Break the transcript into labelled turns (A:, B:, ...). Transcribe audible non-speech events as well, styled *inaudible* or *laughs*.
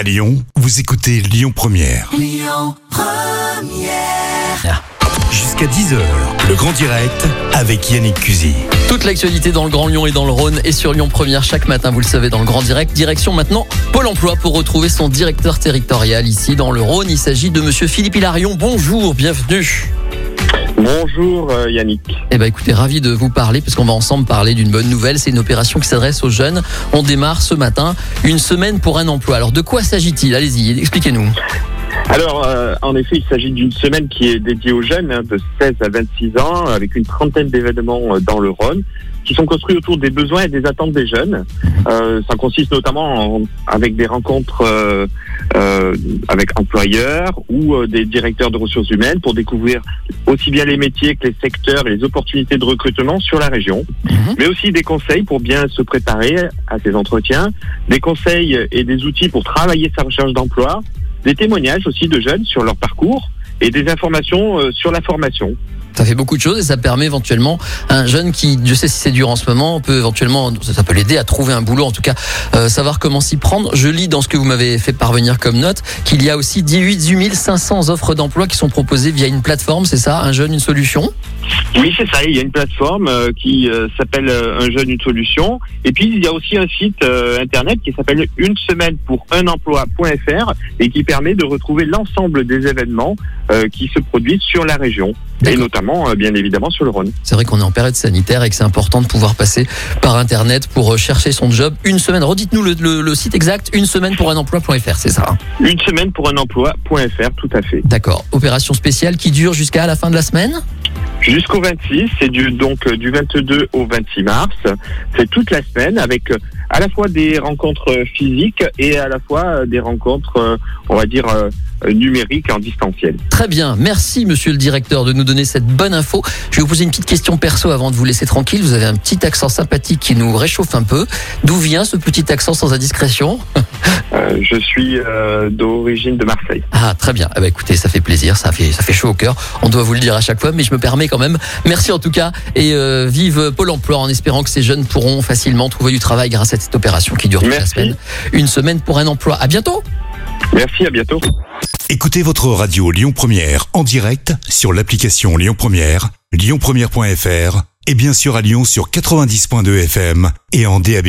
A: À Lyon, vous écoutez Lyon Première. Jusqu'à 10h, le grand direct avec Yannick Cusy.
B: Toute l'actualité dans le Grand Lyon et dans le Rhône et sur Lyon Première chaque matin, vous le savez, dans le Grand Direct. Direction maintenant Pôle emploi pour retrouver son directeur territorial ici dans le Rhône. Il s'agit de monsieur Philippe Hilarion. Bonjour, bienvenue.
C: Bonjour euh, Yannick.
B: Eh ben écoutez, ravi de vous parler parce qu'on va ensemble parler d'une bonne nouvelle. C'est une opération qui s'adresse aux jeunes. On démarre ce matin une semaine pour un emploi. Alors de quoi s'agit-il? Allez-y, expliquez-nous.
C: Alors, euh, en effet, il s'agit d'une semaine qui est dédiée aux jeunes hein, de 16 à 26 ans, avec une trentaine d'événements euh, dans le Rhône, qui sont construits autour des besoins et des attentes des jeunes. Euh, ça consiste notamment en- avec des rencontres euh, euh, avec employeurs ou des directeurs de ressources humaines pour découvrir aussi bien les métiers que les secteurs et les opportunités de recrutement sur la région,
B: Mhm.
C: mais aussi des conseils pour bien se préparer à ces entretiens, des conseils et des outils pour travailler sa recherche d'emploi, des témoignages aussi de jeunes sur leur parcours et des informations euh, sur la formation.
B: Ça fait beaucoup de choses et ça permet éventuellement à un jeune qui, je sais si c'est dur en ce moment, peut éventuellement, ça, peut l'aider à trouver un boulot, en tout cas, euh, savoir comment s'y prendre. Je lis dans ce que vous m'avez fait parvenir comme note qu'il y a aussi 18 500 offres d'emploi qui sont proposées via une plateforme, c'est ça, un jeune, une solution?
C: Oui, c'est ça. Il y a une plateforme euh, qui euh, s'appelle euh, Un jeune, une solution. Et puis, il y a aussi un site internet qui s'appelle une semaine pour un emploi.fr et qui permet de retrouver l'ensemble des événements euh, qui se produisent sur la région. Et notamment, euh, bien évidemment, sur le Rhône.
B: C'est vrai qu'on est en période sanitaire et que c'est important de pouvoir passer par Internet pour euh, chercher son job. Une semaine, redites-nous le, le- le site exact, une semaine pour un emploi.fr, c'est ça hein?
C: Une semaine pour un emploi.fr, tout à fait.
B: D'accord. Opération spéciale qui dure jusqu'à la fin de la semaine?
C: Jusqu'au 26, c'est du, donc euh, du 22 au 26 mars. C'est toute la semaine avec à la fois des rencontres physiques et à la fois euh, des rencontres, euh, on va dire, euh, numériques en distanciel.
B: Très bien, merci monsieur le directeur de nous donner cette bonne info. Je vais vous poser une petite question perso avant de vous laisser tranquille. Vous avez un petit accent sympathique qui nous réchauffe un peu. D'où vient ce petit accent sans indiscrétion *laughs*
C: Euh, je suis euh, d'origine de Marseille.
B: Ah très bien, eh ben, écoutez, ça fait plaisir, ça fait, ça fait chaud au cœur. On doit vous le dire à chaque fois, mais je me permets quand même. Merci en tout cas et euh, vive Pôle Emploi en espérant que ces jeunes pourront facilement trouver du travail grâce à cette opération qui dure toute la semaine. Une semaine pour un emploi. À bientôt
C: Merci, à bientôt.
A: Écoutez votre radio Lyon Première en direct sur l'application Lyon Première, lyonpremière.fr et bien sûr à Lyon sur 90.2 FM et en DAB+.